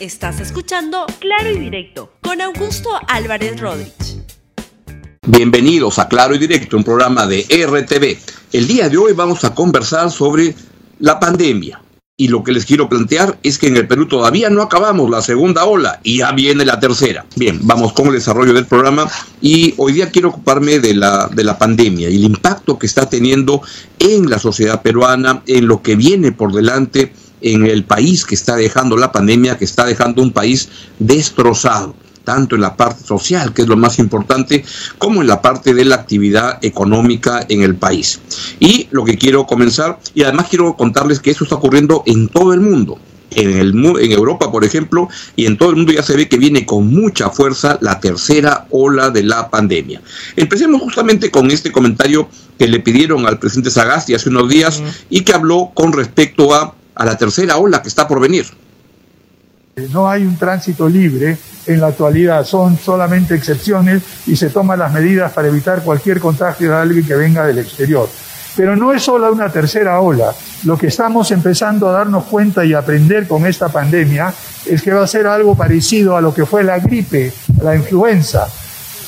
Estás escuchando Claro y Directo con Augusto Álvarez Rodríguez. Bienvenidos a Claro y Directo, un programa de RTV. El día de hoy vamos a conversar sobre la pandemia. Y lo que les quiero plantear es que en el Perú todavía no acabamos la segunda ola y ya viene la tercera. Bien, vamos con el desarrollo del programa y hoy día quiero ocuparme de la, de la pandemia y el impacto que está teniendo en la sociedad peruana, en lo que viene por delante en el país que está dejando la pandemia, que está dejando un país destrozado tanto en la parte social, que es lo más importante, como en la parte de la actividad económica en el país. Y lo que quiero comenzar, y además quiero contarles que eso está ocurriendo en todo el mundo. En, el, en Europa, por ejemplo, y en todo el mundo ya se ve que viene con mucha fuerza la tercera ola de la pandemia. Empecemos justamente con este comentario que le pidieron al presidente Sagasti hace unos días y que habló con respecto a, a la tercera ola que está por venir. No hay un tránsito libre en la actualidad, son solamente excepciones y se toman las medidas para evitar cualquier contagio de alguien que venga del exterior. Pero no es solo una tercera ola. Lo que estamos empezando a darnos cuenta y aprender con esta pandemia es que va a ser algo parecido a lo que fue la gripe, la influenza,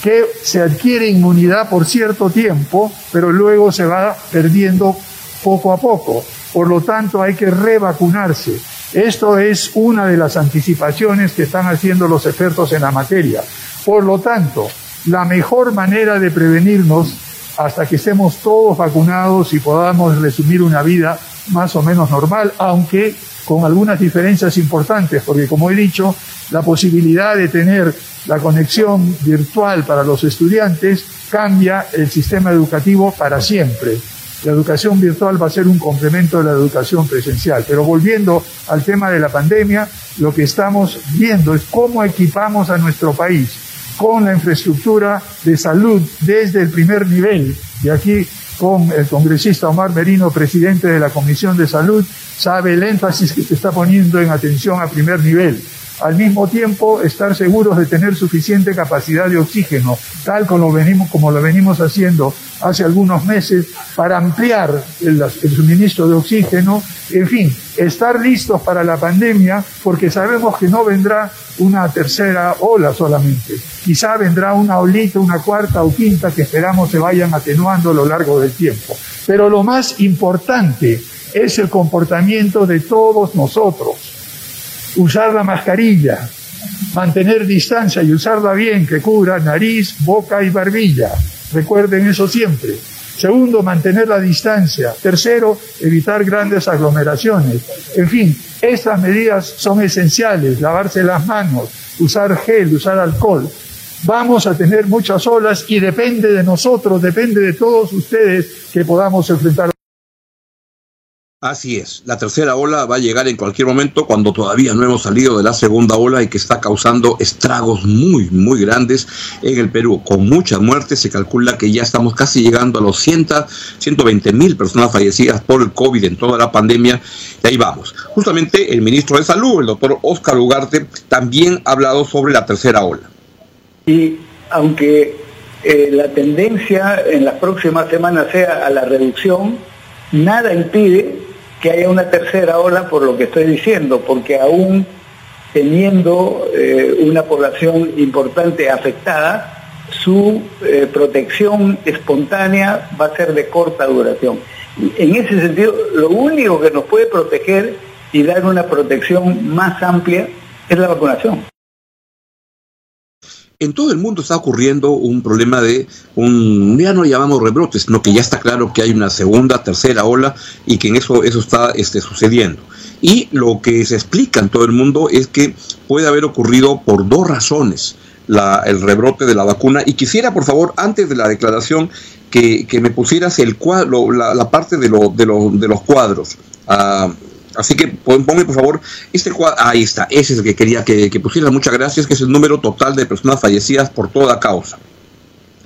que se adquiere inmunidad por cierto tiempo, pero luego se va perdiendo poco a poco. Por lo tanto, hay que revacunarse. Esto es una de las anticipaciones que están haciendo los expertos en la materia. Por lo tanto, la mejor manera de prevenirnos hasta que estemos todos vacunados y podamos resumir una vida más o menos normal, aunque con algunas diferencias importantes, porque como he dicho, la posibilidad de tener la conexión virtual para los estudiantes cambia el sistema educativo para siempre. La educación virtual va a ser un complemento de la educación presencial. Pero volviendo al tema de la pandemia, lo que estamos viendo es cómo equipamos a nuestro país con la infraestructura de salud desde el primer nivel. Y aquí con el congresista Omar Merino, presidente de la Comisión de Salud, sabe el énfasis que se está poniendo en atención a primer nivel al mismo tiempo estar seguros de tener suficiente capacidad de oxígeno, tal como lo venimos, como lo venimos haciendo hace algunos meses, para ampliar el, suministro de oxígeno, en fin, estar listos para la pandemia, porque sabemos que no vendrá una tercera ola solamente, quizá vendrá una olita, una cuarta o quinta que esperamos se vayan atenuando a lo largo del tiempo. Pero lo más importante es el comportamiento de todos nosotros usar la mascarilla, mantener distancia y usarla bien, que cubra nariz, boca y barbilla. Recuerden eso siempre. Segundo, mantener la distancia. Tercero, evitar grandes aglomeraciones. En fin, estas medidas son esenciales. Lavarse las manos, usar gel, usar alcohol. Vamos a tener muchas olas y depende de nosotros, depende de todos ustedes que podamos enfrentar. Así es, la tercera ola va a llegar en cualquier momento cuando todavía no hemos salido de la segunda ola y que está causando estragos muy, muy grandes en el Perú. Con muchas muertes, se calcula que ya estamos casi llegando a los 100, 120 mil personas fallecidas por el COVID en toda la pandemia. Y ahí vamos. Justamente el ministro de Salud, el doctor Oscar Ugarte, también ha hablado sobre la tercera ola. Y aunque eh, la tendencia en las próximas semanas sea a la reducción, nada impide que haya una tercera ola por lo que estoy diciendo, porque aún teniendo eh, una población importante afectada, su eh, protección espontánea va a ser de corta duración. En ese sentido, lo único que nos puede proteger y dar una protección más amplia es la vacunación en todo el mundo está ocurriendo un problema de un, ya no llamamos rebrotes, sino que ya está claro que hay una segunda, tercera ola y que en eso, eso está este, sucediendo. Y lo que se explica en todo el mundo es que puede haber ocurrido por dos razones la, el rebrote de la vacuna. Y quisiera, por favor, antes de la declaración, que, que me pusieras el la, la parte de, lo, de, de los cuadros. Uh, Así que ponme por favor este cuadro. Ahí está, ese es el que quería que, que pusieras. Muchas gracias, que es el número total de personas fallecidas por toda causa.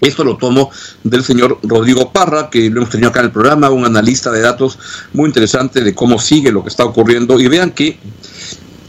Esto lo tomo del señor Rodrigo Parra, que lo hemos tenido acá en el programa, un analista de datos muy interesante de cómo sigue lo que está ocurriendo. Y vean que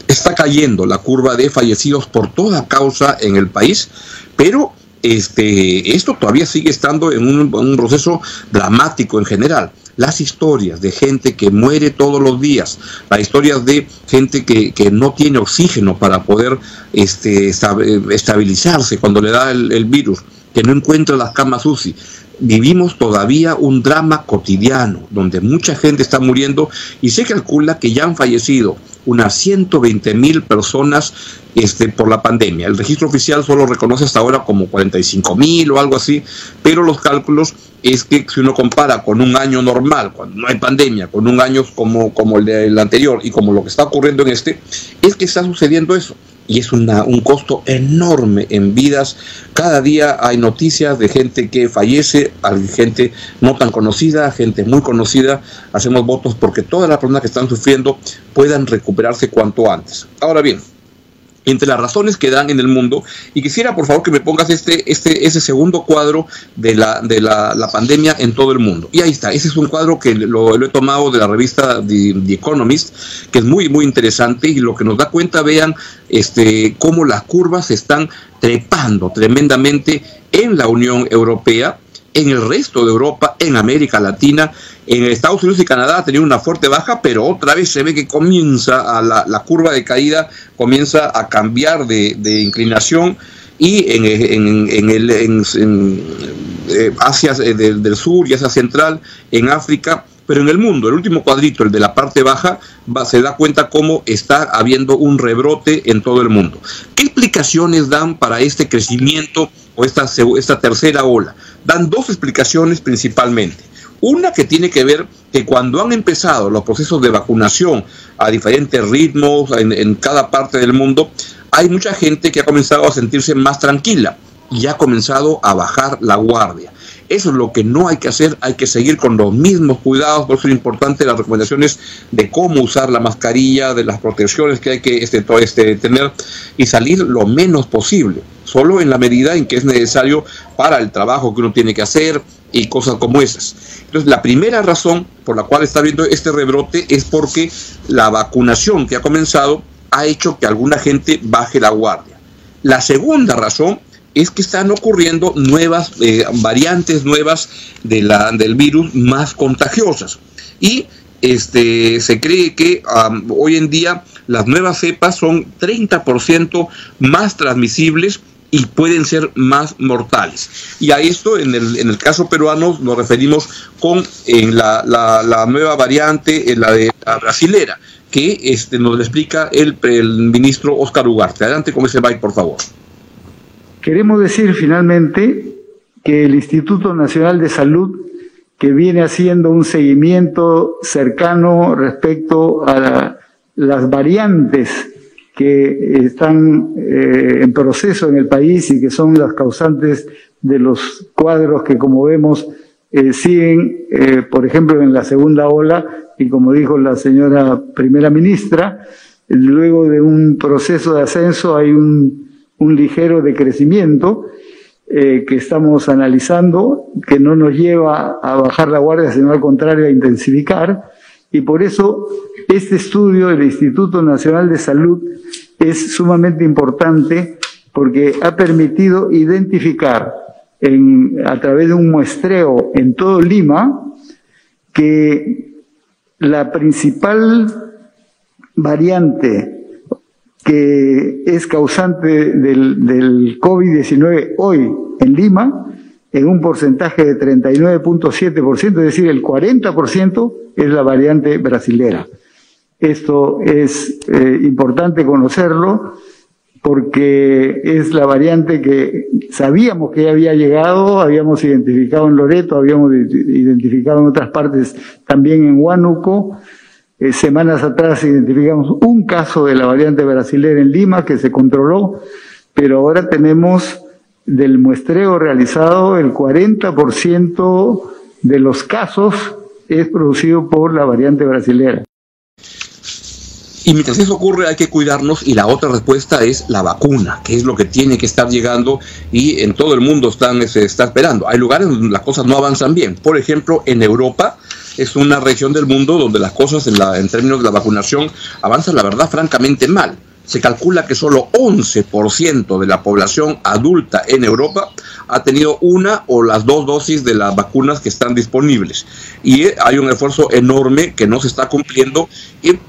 está cayendo la curva de fallecidos por toda causa en el país, pero este, esto todavía sigue estando en un proceso dramático en general las historias de gente que muere todos los días, las historias de gente que, no tiene oxígeno para poder este, estabilizarse cuando le da el, el virus, que no encuentra las camas UCI, vivimos todavía un drama cotidiano donde mucha gente está muriendo y se calcula que ya han fallecido unas 120 mil personas este, por la pandemia. El registro oficial solo reconoce hasta ahora como 45 mil o algo así, pero los cálculos es que si uno compara con un año normal, cuando no hay pandemia, con un año como, como el del anterior y como lo que está ocurriendo en este, es que está sucediendo eso y es un costo enorme en vidas. Cada día hay noticias de gente que fallece, gente no tan conocida, gente muy conocida. Hacemos votos porque todas las personas que están sufriendo puedan recuperarse cuanto antes. Ahora bien, entre las razones que dan en el mundo. Y quisiera, por favor, que me pongas este, este, ese segundo cuadro de, la, de la, pandemia en todo el mundo. Y ahí está, ese es un cuadro que lo, he tomado de la revista The, Economist, que es muy, muy interesante y lo que nos da cuenta, vean, este, cómo las curvas se están trepando tremendamente en la Unión Europea en el resto de Europa, en América Latina, en Estados Unidos y Canadá ha tenido una fuerte baja, pero otra vez se ve que comienza a la, curva de caída, comienza a cambiar de, inclinación y en, el, en, eh, Asia eh, del, sur y Asia central, en África, pero en el mundo, el último cuadrito, el de la parte baja, se da cuenta cómo está habiendo un rebrote en todo el mundo. ¿Qué explicaciones dan para este crecimiento o esta tercera ola? Dan dos explicaciones principalmente. Una que tiene que ver que cuando han empezado los procesos de vacunación a diferentes ritmos en, cada parte del mundo, hay mucha gente que ha comenzado a sentirse más tranquila y ha comenzado a bajar la guardia. Eso es lo que no hay que hacer, hay que seguir con los mismos cuidados, por eso es importante las recomendaciones de cómo usar la mascarilla, de las protecciones que hay que este, este, tener y salir lo menos posible, solo en la medida en que es necesario para el trabajo que uno tiene que hacer y cosas como esas. Entonces, la primera razón por la cual está viendo este rebrote es porque la vacunación que ha comenzado ha hecho que alguna gente baje la guardia. La segunda razón es que están ocurriendo nuevas eh, variantes nuevas de la, del virus más contagiosas. Y este, se cree que hoy en día las nuevas cepas son 30% más transmisibles y pueden ser más mortales. Y a esto, en el, en el caso peruano, nos referimos con en la, la, nueva variante, en la de la brasilera, que este, nos explica el, el ministro Oscar Ugarte. Adelante con ese byte, por favor. Queremos decir finalmente que el Instituto Nacional de Salud, que viene haciendo un seguimiento cercano respecto a las variantes que están eh, en proceso en el país y que son las causantes de los cuadros que, como vemos, eh, siguen, eh, por ejemplo, en la segunda ola, y como dijo la señora primera ministra, luego de un proceso de ascenso hay un un ligero decrecimiento eh, que estamos analizando, que no nos lleva a bajar la guardia, sino al contrario a intensificar. Y por eso este estudio del Instituto Nacional de Salud es sumamente importante porque ha permitido identificar en, a través de un muestreo en todo Lima que la principal variante que es causante del, del COVID-19 hoy en Lima, en un porcentaje de 39.7%, es decir, el 40% es la variante brasilera. Esto es eh, importante conocerlo porque es la variante que sabíamos que había llegado, habíamos identificado en Loreto, habíamos identificado en otras partes también en Huánuco, eh, semanas atrás identificamos un caso de la variante brasileña en Lima que se controló, pero ahora tenemos del muestreo realizado el 40% de los casos es producido por la variante brasileña. Y mientras eso ocurre hay que cuidarnos y la otra respuesta es la vacuna, que es lo que tiene que estar llegando y en todo el mundo están, se está esperando. Hay lugares donde las cosas no avanzan bien. Por ejemplo, en Europa es una región del mundo donde las cosas en, la, en términos de la vacunación avanzan, la verdad, francamente mal. Se calcula que solo 11% de la población adulta en Europa ha tenido una o las dos dosis de las vacunas que están disponibles. Y eh, hay un esfuerzo enorme que no se está cumpliendo.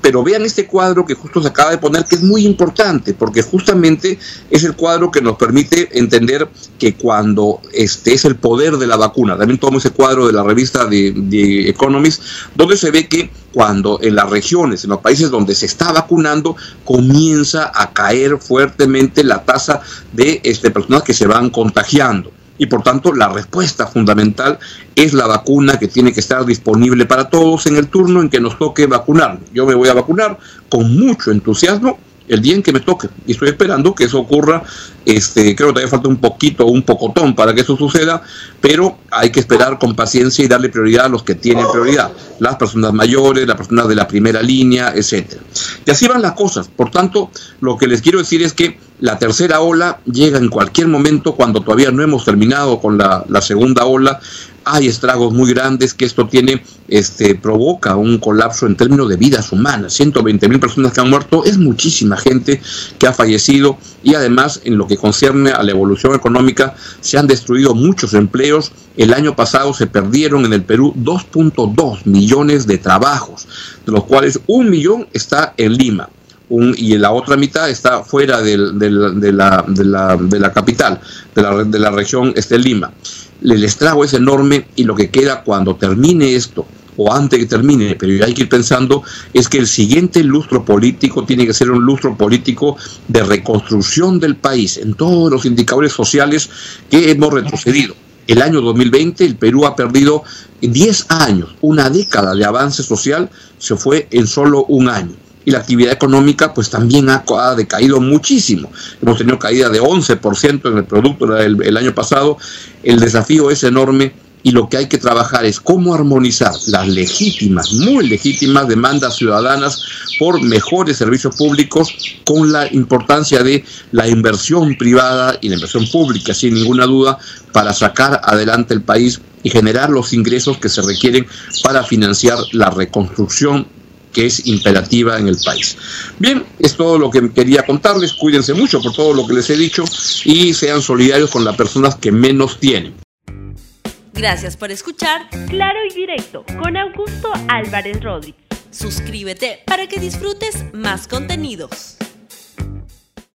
pero vean este cuadro que justo se acaba de poner, que es muy importante, porque justamente es el cuadro que nos permite entender que cuando este es el poder de la vacuna, también tomo ese cuadro de la revista de, de Economist, donde se ve que cuando en las regiones, en los países donde se está vacunando, comienza a caer fuertemente la tasa de este, personas que se van contagiando. Y por tanto, la respuesta fundamental es la vacuna que tiene que estar disponible para todos en el turno en que nos toque vacunar. Yo me voy a vacunar con mucho entusiasmo el día en que me toque. Y estoy esperando que eso ocurra. Este, creo que todavía falta un poquito, un pocotón para que eso suceda, pero hay que esperar con paciencia y darle prioridad a los que tienen prioridad. Las personas mayores, las personas de la primera línea, etcétera. Y así van las cosas. Por tanto, lo que les quiero decir es que la tercera ola llega en cualquier momento cuando todavía no hemos terminado con la, segunda ola hay estragos muy grandes que esto tiene, este, provoca un colapso en términos de vidas humanas. 120 mil personas que han muerto es muchísima gente que ha fallecido y además en lo que concierne a la evolución económica se han destruido muchos empleos. El año pasado se perdieron en el Perú 2.2 millones de trabajos, de los cuales un millón está en Lima. Un, y la otra mitad está fuera de, la, de, la, de, la, capital, de la, de la región este, Lima el estrago es enorme y lo que queda cuando termine esto, o antes que termine, pero hay que ir pensando, es que el siguiente lustro político tiene que ser un lustro político de reconstrucción del país en todos los indicadores sociales que hemos retrocedido. El año 2020 el Perú ha perdido 10 años, una década de avance social se fue en solo un año y la actividad económica pues también ha, decaído muchísimo. Hemos tenido caída de 11% en el producto el, año pasado. El desafío es enorme y lo que hay que trabajar es cómo armonizar las legítimas, muy legítimas demandas ciudadanas por mejores servicios públicos con la importancia de la inversión privada y la inversión pública, sin ninguna duda, para sacar adelante el país y generar los ingresos que se requieren para financiar la reconstrucción que es imperativa en el país. Bien, es todo lo que quería contarles. Cuídense mucho por todo lo que les he dicho y sean solidarios con las personas que menos tienen. Gracias por escuchar Claro y Directo con Augusto Álvarez Rodríguez. Suscríbete para que disfrutes más contenidos.